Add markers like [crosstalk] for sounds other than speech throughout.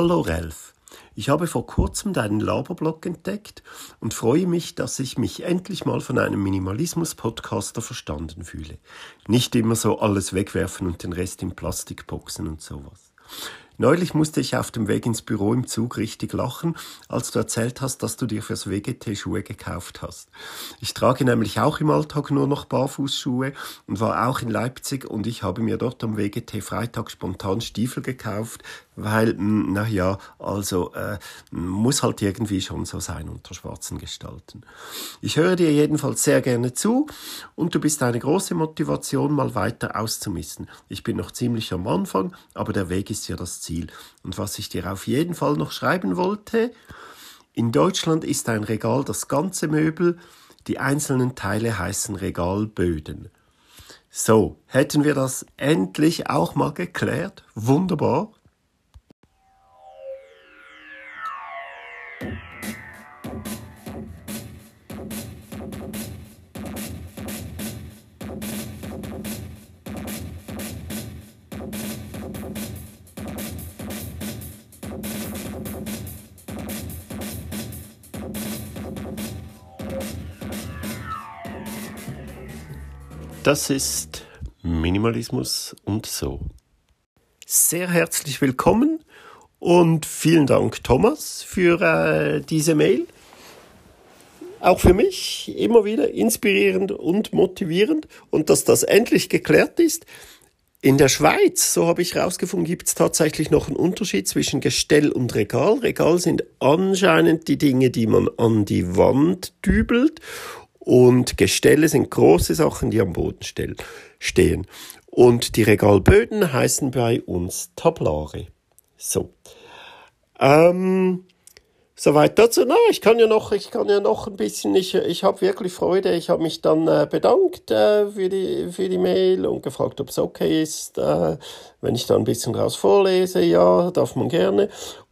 Hallo Ralf. Ich habe vor kurzem deinen Laberblog entdeckt und freue mich, dass ich mich endlich mal von einem Minimalismus-Podcaster verstanden fühle. Nicht immer so alles wegwerfen und den Rest in Plastikboxen und sowas. Neulich musste ich auf dem Weg ins Büro im Zug richtig lachen, als du erzählt hast, dass du dir fürs WGT Schuhe gekauft hast. Ich trage nämlich auch im Alltag nur noch Barfußschuhe und war auch in Leipzig und ich habe mir dort am WGT Freitag spontan Stiefel gekauft, weil, hm, na ja, also äh, muss halt irgendwie schon so sein unter schwarzen Gestalten. Ich höre dir jedenfalls sehr gerne zu und du bist eine große Motivation, mal weiter auszumisten. Ich bin noch ziemlich am Anfang, aber der Weg ist ja das Ziel. Und was ich dir auf jeden Fall noch schreiben wollte, in Deutschland ist ein Regal das ganze Möbel, die einzelnen Teile heißen Regalböden. So, hätten wir das endlich auch mal geklärt? Wunderbar. Das ist Minimalismus und so. Sehr herzlich willkommen und vielen Dank, Thomas, für äh, diese Mail. Auch für mich immer wieder inspirierend und motivierend und dass das endlich geklärt ist. In der Schweiz, so habe ich herausgefunden, gibt es tatsächlich noch einen Unterschied zwischen Gestell und Regal. Regal sind anscheinend die Dinge, die man an die Wand dübelt und Gestelle sind große Sachen, die am Boden stehen. Und die Regalböden heißen bei uns Tablare. So. Ähm, Soweit dazu. Na, ich kann ja noch, ich kann ja noch ein bisschen. Ich, ich habe wirklich Freude. Ich habe mich dann äh, bedankt äh, für die für die Mail und gefragt, ob es okay ist, äh, wenn ich da ein bisschen draus vorlese. Ja, darf man gerne.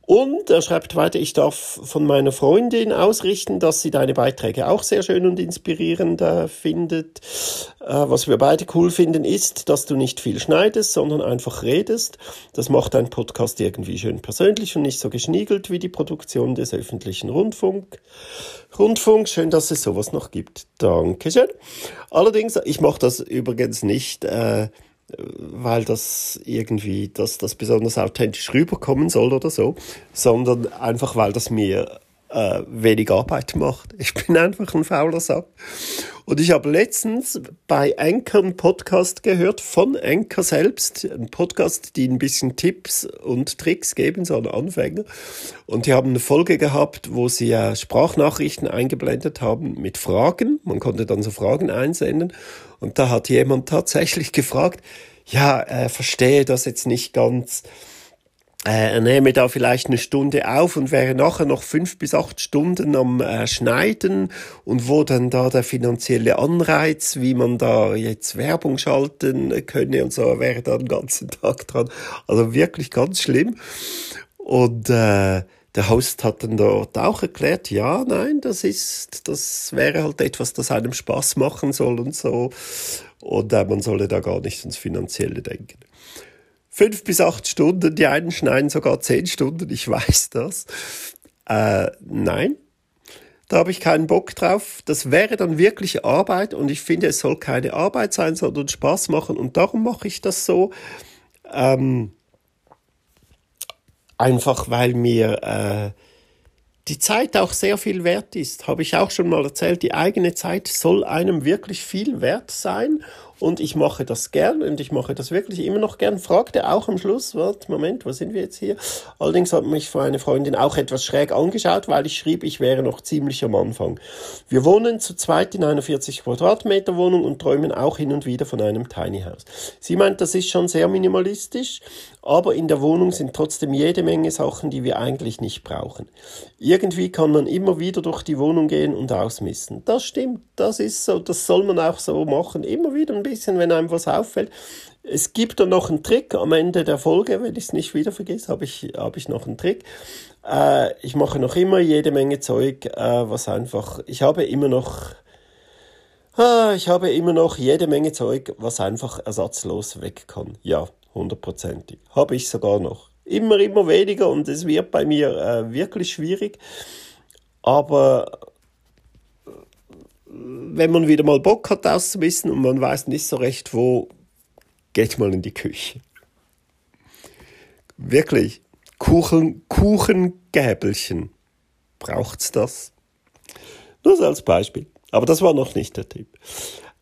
Und er schreibt weiter, ich darf von meiner Freundin ausrichten, dass sie deine Beiträge auch sehr schön und inspirierend äh, findet. Äh, was wir beide cool finden, ist, dass du nicht viel schneidest, sondern einfach redest. Das macht dein Podcast irgendwie schön persönlich und nicht so geschniegelt wie die Produktion des öffentlichen Rundfunk. Rundfunk, schön, dass es sowas noch gibt. Dankeschön. Allerdings, ich mache das übrigens nicht. Äh, weil das irgendwie, dass das besonders authentisch rüberkommen soll oder so, sondern einfach, weil das mir äh, wenig Arbeit macht. Ich bin [laughs] einfach ein fauler Sack. Und ich habe letztens bei Anchor einen Podcast gehört von Anchor selbst, ein Podcast, die ein bisschen Tipps und Tricks geben, so an Anfänger. Und die haben eine Folge gehabt, wo sie äh, Sprachnachrichten eingeblendet haben mit Fragen. Man konnte dann so Fragen einsenden. Und da hat jemand tatsächlich [laughs] gefragt, ja, äh, verstehe das jetzt nicht ganz äh, er nehme da vielleicht eine Stunde auf und wäre nachher noch fünf bis acht Stunden am äh, Schneiden und wo dann da der finanzielle Anreiz, wie man da jetzt Werbung schalten könne und so, wäre da den ganzen Tag dran. Also wirklich ganz schlimm. Und äh, der Host hat dann dort auch erklärt, ja, nein, das ist, das wäre halt etwas, das einem Spaß machen soll und so. Und äh, man solle da gar nicht ins Finanzielle denken fünf bis acht Stunden, die einen schneiden sogar zehn Stunden, ich weiß das. Äh, nein, da habe ich keinen Bock drauf. Das wäre dann wirklich Arbeit und ich finde, es soll keine Arbeit sein, sondern Spaß machen und darum mache ich das so. Ähm, einfach weil mir äh, die Zeit auch sehr viel wert ist. Habe ich auch schon mal erzählt, die eigene Zeit soll einem wirklich viel wert sein und ich mache das gern und ich mache das wirklich immer noch gern. Fragte auch am Schluss, warte, Moment, wo sind wir jetzt hier? Allerdings hat mich eine Freundin auch etwas schräg angeschaut, weil ich schrieb, ich wäre noch ziemlich am Anfang. Wir wohnen zu zweit in einer 40 Quadratmeter Wohnung und träumen auch hin und wieder von einem Tiny House. Sie meint, das ist schon sehr minimalistisch, aber in der Wohnung sind trotzdem jede Menge Sachen, die wir eigentlich nicht brauchen. Irgendwie kann man immer wieder durch die Wohnung gehen und ausmisten. Das stimmt, das ist so, das soll man auch so machen. Immer wieder ein bisschen, wenn einem was auffällt. Es gibt dann noch einen Trick am Ende der Folge, wenn ich es nicht wieder vergesse, habe ich, hab ich noch einen Trick. Äh, ich mache noch immer jede Menge Zeug, äh, was einfach, ich habe immer noch, äh, ich habe immer noch jede Menge Zeug, was einfach ersatzlos weg kann. Ja, hundertprozentig. Habe ich sogar noch. immer, immer weniger und es wird bei mir äh, wirklich schwierig. Aber wenn man wieder mal Bock hat auszuwissen und man weiß nicht so recht wo, geht mal in die Küche. Wirklich, Kuchen, Kuchengäbelchen. Braucht's das? Nur so als Beispiel. Aber das war noch nicht der Tipp.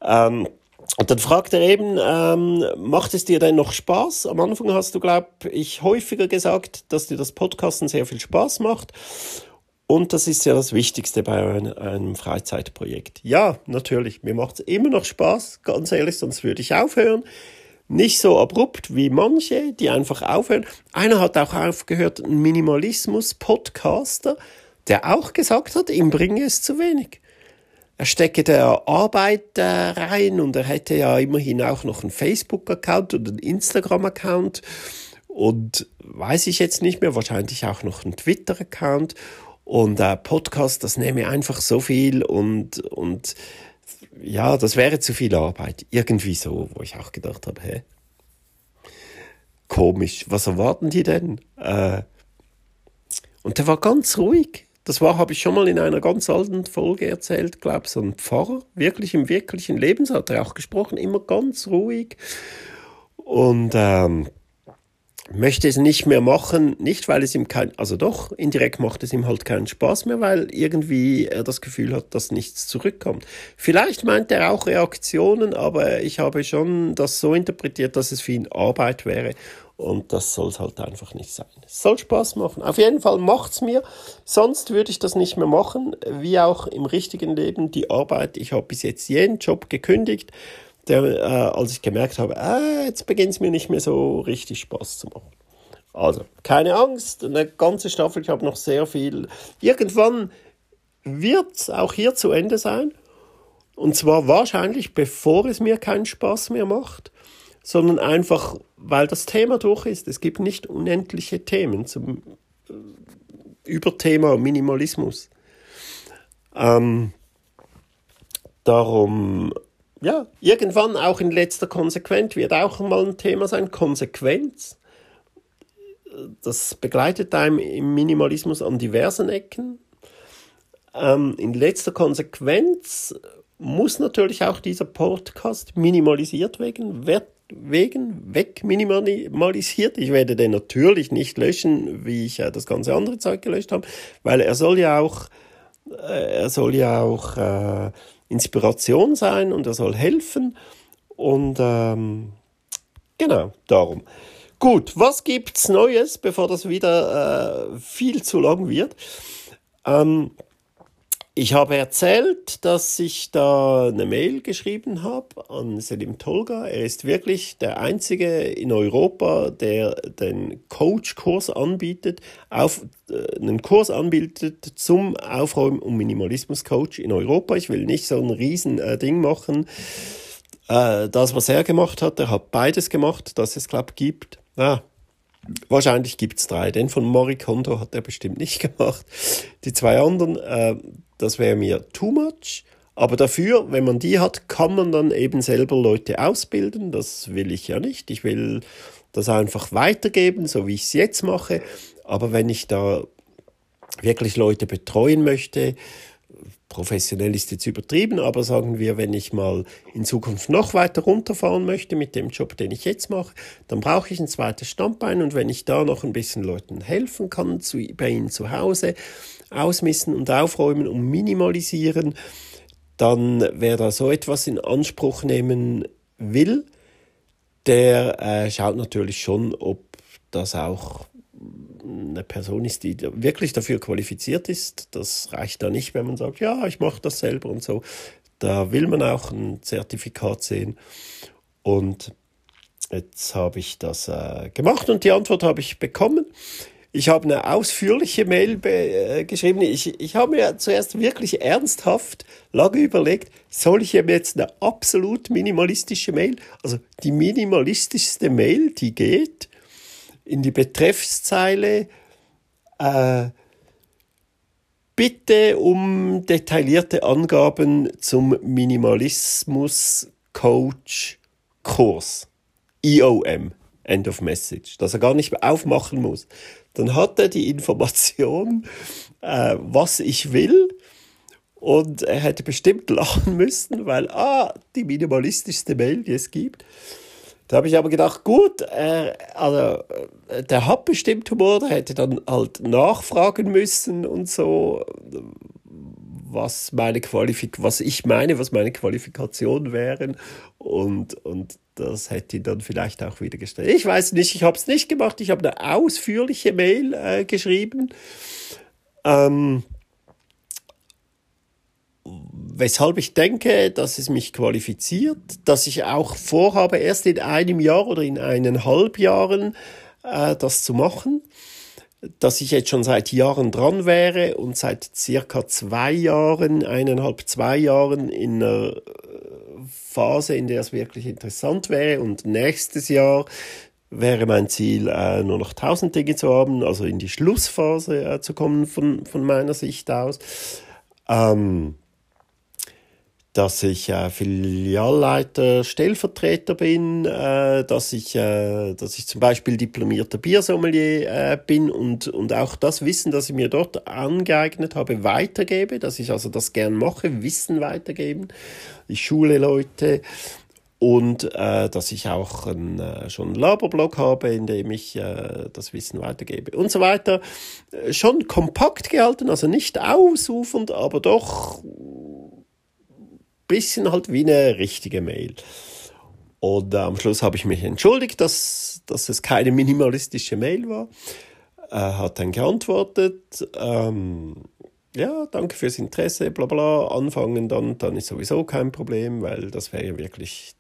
Ähm, und dann fragt er eben, ähm, macht es dir denn noch Spaß? Am Anfang hast du, glaube ich, häufiger gesagt, dass dir das Podcasten sehr viel Spaß macht. Und das ist ja das Wichtigste bei einem Freizeitprojekt. Ja, natürlich, mir macht es immer noch Spaß, ganz ehrlich, sonst würde ich aufhören. Nicht so abrupt wie manche, die einfach aufhören. Einer hat auch aufgehört, ein Minimalismus-Podcaster, der auch gesagt hat, ihm bringe es zu wenig er stecke da Arbeit äh, rein und er hätte ja immerhin auch noch einen Facebook-Account und einen Instagram-Account und weiß ich jetzt nicht mehr, wahrscheinlich auch noch einen Twitter-Account und äh, Podcast, das nehme einfach so viel und, und ja, das wäre zu viel Arbeit. Irgendwie so, wo ich auch gedacht habe, hä? Komisch, was erwarten die denn? Äh, und der war ganz ruhig. Das war, habe ich schon mal in einer ganz alten Folge erzählt, glaube so ein Pfarrer, wirklich im wirklichen Leben, so hat er auch gesprochen, immer ganz ruhig und ähm, möchte es nicht mehr machen, nicht weil es ihm kein, also doch, indirekt macht es ihm halt keinen Spaß mehr, weil irgendwie er das Gefühl hat, dass nichts zurückkommt. Vielleicht meint er auch Reaktionen, aber ich habe schon das so interpretiert, dass es für ihn Arbeit wäre und das soll es halt einfach nicht sein. Es soll Spaß machen. Auf jeden Fall macht's mir. Sonst würde ich das nicht mehr machen. Wie auch im richtigen Leben die Arbeit. Ich habe bis jetzt jeden Job gekündigt, der, äh, als ich gemerkt habe, äh, jetzt beginnt es mir nicht mehr so richtig Spaß zu machen. Also, keine Angst, eine ganze Staffel, ich habe noch sehr viel. Irgendwann wird es auch hier zu Ende sein. Und zwar wahrscheinlich, bevor es mir keinen Spaß mehr macht sondern einfach, weil das Thema durch ist. Es gibt nicht unendliche Themen zum äh, Überthema Minimalismus. Ähm, darum, ja, irgendwann auch in letzter Konsequenz wird auch mal ein Thema sein, Konsequenz. Das begleitet einem im Minimalismus an diversen Ecken. Ähm, in letzter Konsequenz muss natürlich auch dieser Podcast minimalisiert werden, wird wegen weg minimalisiert. Ich werde den natürlich nicht löschen, wie ich ja das ganze andere Zeug gelöscht habe, weil er soll ja auch, äh, er soll ja auch äh, Inspiration sein und er soll helfen und ähm, genau darum. Gut, was gibt's Neues, bevor das wieder äh, viel zu lang wird? Ähm, ich habe erzählt, dass ich da eine Mail geschrieben habe an Selim Tolga. Er ist wirklich der einzige in Europa, der den Coach-Kurs anbietet, auf, äh, einen Kurs anbietet zum Aufräumen- und Minimalismus-Coach in Europa. Ich will nicht so ein riesen äh, machen. Äh, das, was er gemacht hat, er hat beides gemacht, das es, glaube gibt. Ah, Wahrscheinlich gibt's drei. Den von Mori Kondo hat er bestimmt nicht [laughs] gemacht. Die zwei anderen, äh, das wäre mir too much. Aber dafür, wenn man die hat, kann man dann eben selber Leute ausbilden. Das will ich ja nicht. Ich will das einfach weitergeben, so wie ich es jetzt mache. Aber wenn ich da wirklich Leute betreuen möchte, professionell ist jetzt übertrieben, aber sagen wir, wenn ich mal in Zukunft noch weiter runterfahren möchte mit dem Job, den ich jetzt mache, dann brauche ich ein zweites Standbein. Und wenn ich da noch ein bisschen Leuten helfen kann, zu, bei ihnen zu Hause, ausmissen und aufräumen und minimalisieren, dann wer da so etwas in Anspruch nehmen will, der äh, schaut natürlich schon, ob das auch eine Person ist, die wirklich dafür qualifiziert ist. Das reicht da nicht, wenn man sagt, ja, ich mache das selber und so. Da will man auch ein Zertifikat sehen. Und jetzt habe ich das äh, gemacht und die Antwort habe ich bekommen. Ich habe eine ausführliche Mail äh, geschrieben. Ich, ich habe mir zuerst wirklich ernsthaft lange überlegt, soll ich ihm jetzt eine absolut minimalistische Mail, also die minimalistischste Mail, die geht, in die Betreffszeile äh, bitte um detaillierte Angaben zum Minimalismus Coach Kurs. IOM. End of Message, dass er gar nicht mehr aufmachen muss. Dann hat er die Information, äh, was ich will. Und er hätte bestimmt lachen müssen, weil, ah, die minimalistischste Mail, die es gibt. Da habe ich aber gedacht, gut, äh, also, äh, der hat bestimmt Humor, der hätte dann halt nachfragen müssen und so, was meine Qualifik was ich meine, was meine Qualifikationen wären und, und das hätte ihn dann vielleicht auch wieder gestellt. Ich weiß nicht, ich habe es nicht gemacht, ich habe eine ausführliche Mail äh, geschrieben. Ähm, weshalb ich denke, dass es mich qualifiziert, dass ich auch vorhabe, erst in einem Jahr oder in eineinhalb Jahren äh, das zu machen, dass ich jetzt schon seit Jahren dran wäre und seit circa zwei Jahren, eineinhalb, zwei Jahren in einer Phase, in der es wirklich interessant wäre und nächstes Jahr wäre mein Ziel, äh, nur noch 1000 Dinge zu haben, also in die Schlussphase äh, zu kommen von, von meiner Sicht aus. Ähm, dass ich äh, Filialleiter, Stellvertreter bin, äh, dass ich, äh, dass ich zum Beispiel diplomierter Biersommelier äh, bin und, und auch das Wissen, das ich mir dort angeeignet habe, weitergebe, dass ich also das gern mache, Wissen weitergeben. Ich schule Leute und äh, dass ich auch ein, äh, schon einen Laberblog habe, in dem ich äh, das Wissen weitergebe und so weiter. Äh, schon kompakt gehalten, also nicht ausufernd, aber doch bisschen halt wie eine richtige Mail. Und äh, am Schluss habe ich mich entschuldigt, dass, dass es keine minimalistische Mail war. Er hat dann geantwortet, ähm, ja, danke fürs Interesse, bla bla, anfangen dann, dann ist sowieso kein Problem, weil das wäre ja wirklich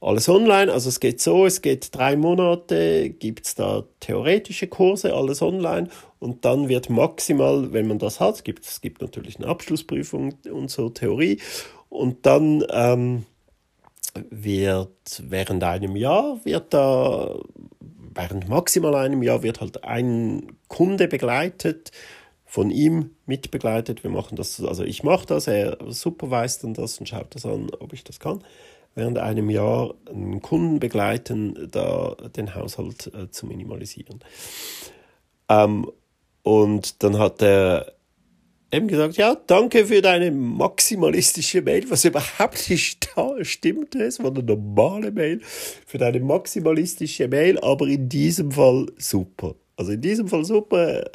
alles online. Also es geht so, es geht drei Monate, gibt es da theoretische Kurse, alles online und dann wird maximal, wenn man das hat, gibt, es gibt natürlich eine Abschlussprüfung und so Theorie und dann ähm, wird während einem Jahr, wird da, während maximal einem Jahr, wird halt ein Kunde begleitet, von ihm mitbegleitet. Wir machen das, also ich mache das, er superweist dann das und schaut das an, ob ich das kann. Während einem Jahr einen Kunden begleiten, da den Haushalt äh, zu minimalisieren. Ähm, und dann hat er eben gesagt, ja, danke für deine maximalistische Mail, was überhaupt nicht da stimmt, es war eine normale Mail, für deine maximalistische Mail, aber in diesem Fall super. Also in diesem Fall super,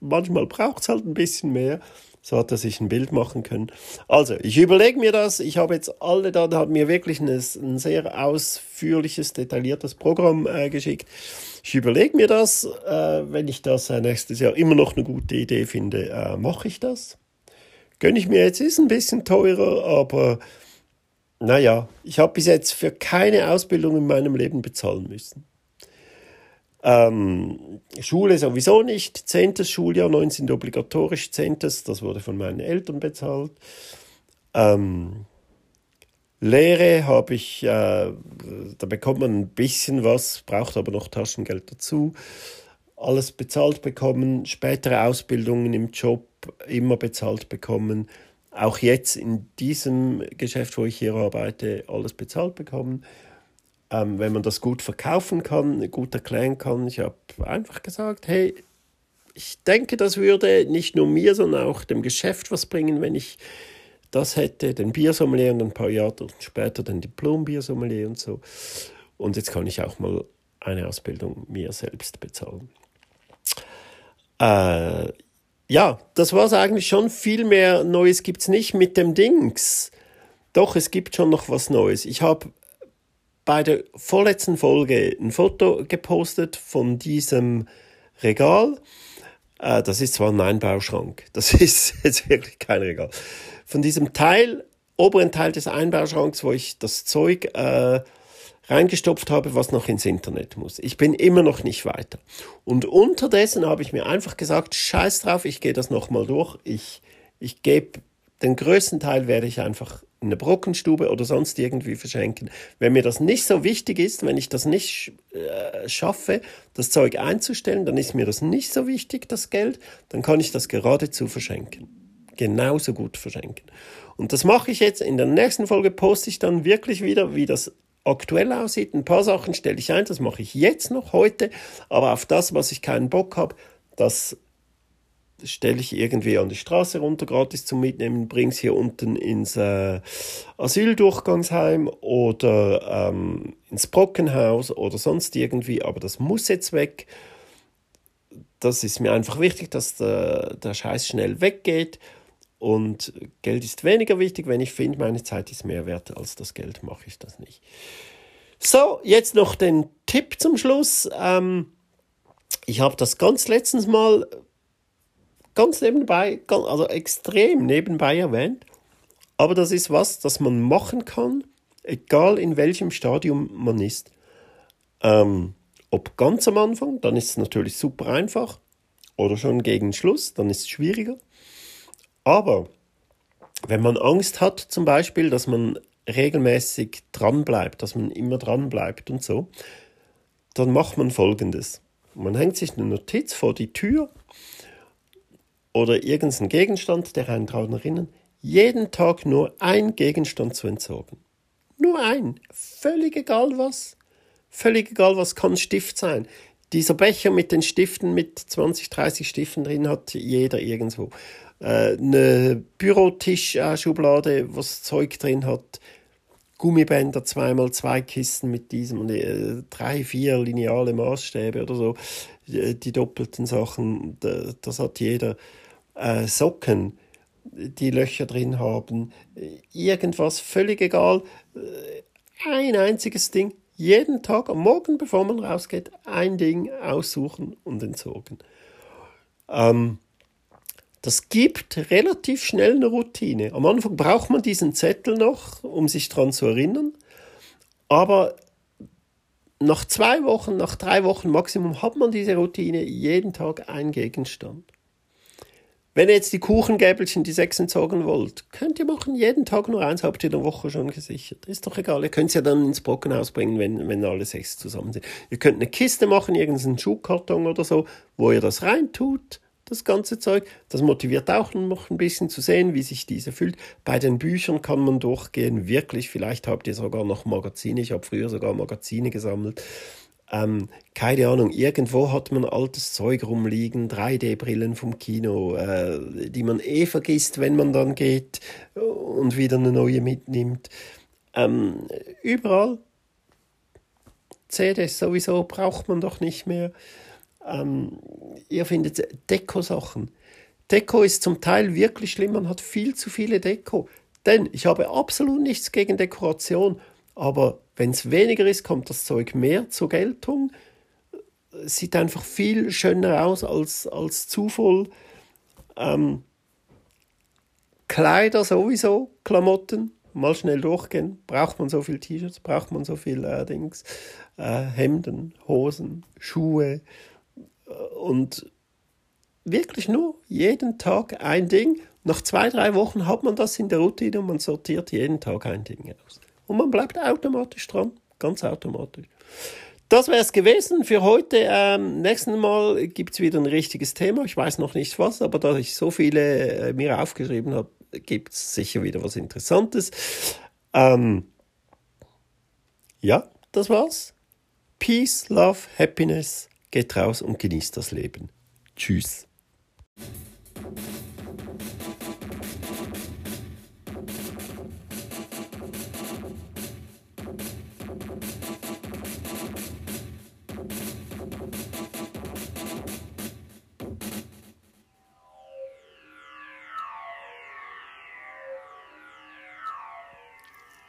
manchmal braucht es halt ein bisschen mehr, so hat er sich ein Bild machen können. Also, ich überlege mir das. Ich habe jetzt alle dann, hat mir wirklich ein, ein sehr ausführliches, detailliertes Programm äh, geschickt. Ich überlege mir das. Äh, wenn ich das äh, nächstes Jahr immer noch eine gute Idee finde, äh, mache ich das. Gönne ich mir jetzt, ist ein bisschen teurer, aber naja, ich habe bis jetzt für keine Ausbildung in meinem Leben bezahlen müssen. Ähm, Schule sowieso nicht. Zehntes Schuljahr, 19 obligatorisch, zehntes, das wurde von meinen Eltern bezahlt. Ähm, Lehre habe ich, äh, da bekommt man ein bisschen was, braucht aber noch Taschengeld dazu. Alles bezahlt bekommen, spätere Ausbildungen im Job immer bezahlt bekommen. Auch jetzt in diesem Geschäft, wo ich hier arbeite, alles bezahlt bekommen ähm, wenn man das gut verkaufen kann, gut erklären kann. Ich habe einfach gesagt, hey, ich denke, das würde nicht nur mir, sondern auch dem Geschäft was bringen, wenn ich das hätte, den Biersommelier und ein paar Jahre später den Diplom-Biersommelier und so. Und jetzt kann ich auch mal eine Ausbildung mir selbst bezahlen. Äh, ja, das war es eigentlich schon. Viel mehr Neues gibt es nicht mit dem Dings. Doch, es gibt schon noch was Neues. Ich habe bei der vorletzten Folge ein Foto gepostet von diesem Regal. Äh, das ist zwar ein Einbauschrank, [laughs] das ist jetzt wirklich kein Regal. Von diesem Teil, oberen Teil des Einbauschranks, wo ich das Zeug äh, reingestopft habe, was noch ins Internet muss. Ich bin immer noch nicht weiter. Und unterdessen habe ich mir einfach gesagt, scheiß drauf, ich gehe das nochmal durch. Ich, ich gebe den größten Teil werde ich einfach in eine Brockenstube oder sonst irgendwie verschenken. Wenn mir das nicht so wichtig ist, wenn ich das nicht äh, schaffe, das Zeug einzustellen, dann ist mir das nicht so wichtig, das Geld, dann kann ich das geradezu verschenken. Genauso gut verschenken. Und das mache ich jetzt. In der nächsten Folge poste ich dann wirklich wieder, wie das aktuell aussieht. Ein paar Sachen stelle ich ein, das mache ich jetzt noch heute, aber auf das, was ich keinen Bock habe, das stelle ich irgendwie an die Straße runter, gratis zum Mitnehmen, bringe es hier unten ins äh, Asyldurchgangsheim oder ähm, ins Brockenhaus oder sonst irgendwie, aber das muss jetzt weg. Das ist mir einfach wichtig, dass der, der Scheiß schnell weggeht. Und Geld ist weniger wichtig. Wenn ich finde, meine Zeit ist mehr wert als das Geld, mache ich das nicht. So, jetzt noch den Tipp zum Schluss. Ähm, ich habe das ganz letztens mal ganz nebenbei, also extrem nebenbei erwähnt. Aber das ist was, das man machen kann, egal in welchem Stadium man ist. Ähm, ob ganz am Anfang, dann ist es natürlich super einfach. Oder schon gegen Schluss, dann ist es schwieriger. Aber wenn man Angst hat, zum Beispiel, dass man regelmäßig dran bleibt, dass man immer dran bleibt und so, dann macht man folgendes. Man hängt sich eine Notiz vor die Tür oder irgendeinen Gegenstand, der erinnert, jeden Tag nur ein Gegenstand zu entsorgen. Nur ein. Völlig egal was. Völlig egal was kann Stift sein. Dieser Becher mit den Stiften, mit 20, 30 Stiften drin, hat jeder irgendwo. Äh, eine Bürotischschublade, was Zeug drin hat. Gummibänder, zweimal zwei Kisten mit diesem äh, drei, vier lineale Maßstäbe oder so. Die, die doppelten Sachen, das hat jeder äh, Socken, die Löcher drin haben, irgendwas, völlig egal. Äh, ein einziges Ding, jeden Tag am Morgen, bevor man rausgeht, ein Ding aussuchen und entsorgen. Ähm, das gibt relativ schnell eine Routine. Am Anfang braucht man diesen Zettel noch, um sich daran zu erinnern. Aber nach zwei Wochen, nach drei Wochen Maximum hat man diese Routine, jeden Tag ein Gegenstand. Wenn ihr jetzt die Kuchengäbelchen, die sechs entsorgen wollt, könnt ihr machen, jeden Tag nur eins, habt ihr in der Woche schon gesichert. Ist doch egal, ihr könnt es ja dann ins Brockenhaus bringen, wenn, wenn alle sechs zusammen sind. Ihr könnt eine Kiste machen, irgendeinen Schuhkarton oder so, wo ihr das reintut, das ganze Zeug. Das motiviert auch noch ein bisschen zu sehen, wie sich diese fühlt. Bei den Büchern kann man durchgehen, wirklich, vielleicht habt ihr sogar noch Magazine, ich habe früher sogar Magazine gesammelt ähm, keine Ahnung, irgendwo hat man altes Zeug rumliegen, 3D-Brillen vom Kino, äh, die man eh vergisst, wenn man dann geht und wieder eine neue mitnimmt. Ähm, überall. CDs sowieso braucht man doch nicht mehr. Ähm, ihr findet Deko-Sachen. Deko ist zum Teil wirklich schlimm, man hat viel zu viele Deko. Denn ich habe absolut nichts gegen Dekoration, aber wenn es weniger ist, kommt das Zeug mehr zur Geltung. Sieht einfach viel schöner aus als, als zu voll. Ähm, Kleider sowieso, Klamotten, mal schnell durchgehen. Braucht man so viel T-Shirts, braucht man so viel äh, äh, Hemden, Hosen, Schuhe und wirklich nur jeden Tag ein Ding. Nach zwei, drei Wochen hat man das in der Routine und man sortiert jeden Tag ein Ding aus und man bleibt automatisch dran, ganz automatisch. Das wäre es gewesen für heute. Ähm, nächsten Mal gibt es wieder ein richtiges Thema. Ich weiß noch nicht was, aber da ich so viele äh, mir aufgeschrieben habe, gibt es sicher wieder was Interessantes. Ähm, ja, das war's. Peace, Love, Happiness. Geht raus und genießt das Leben. Tschüss.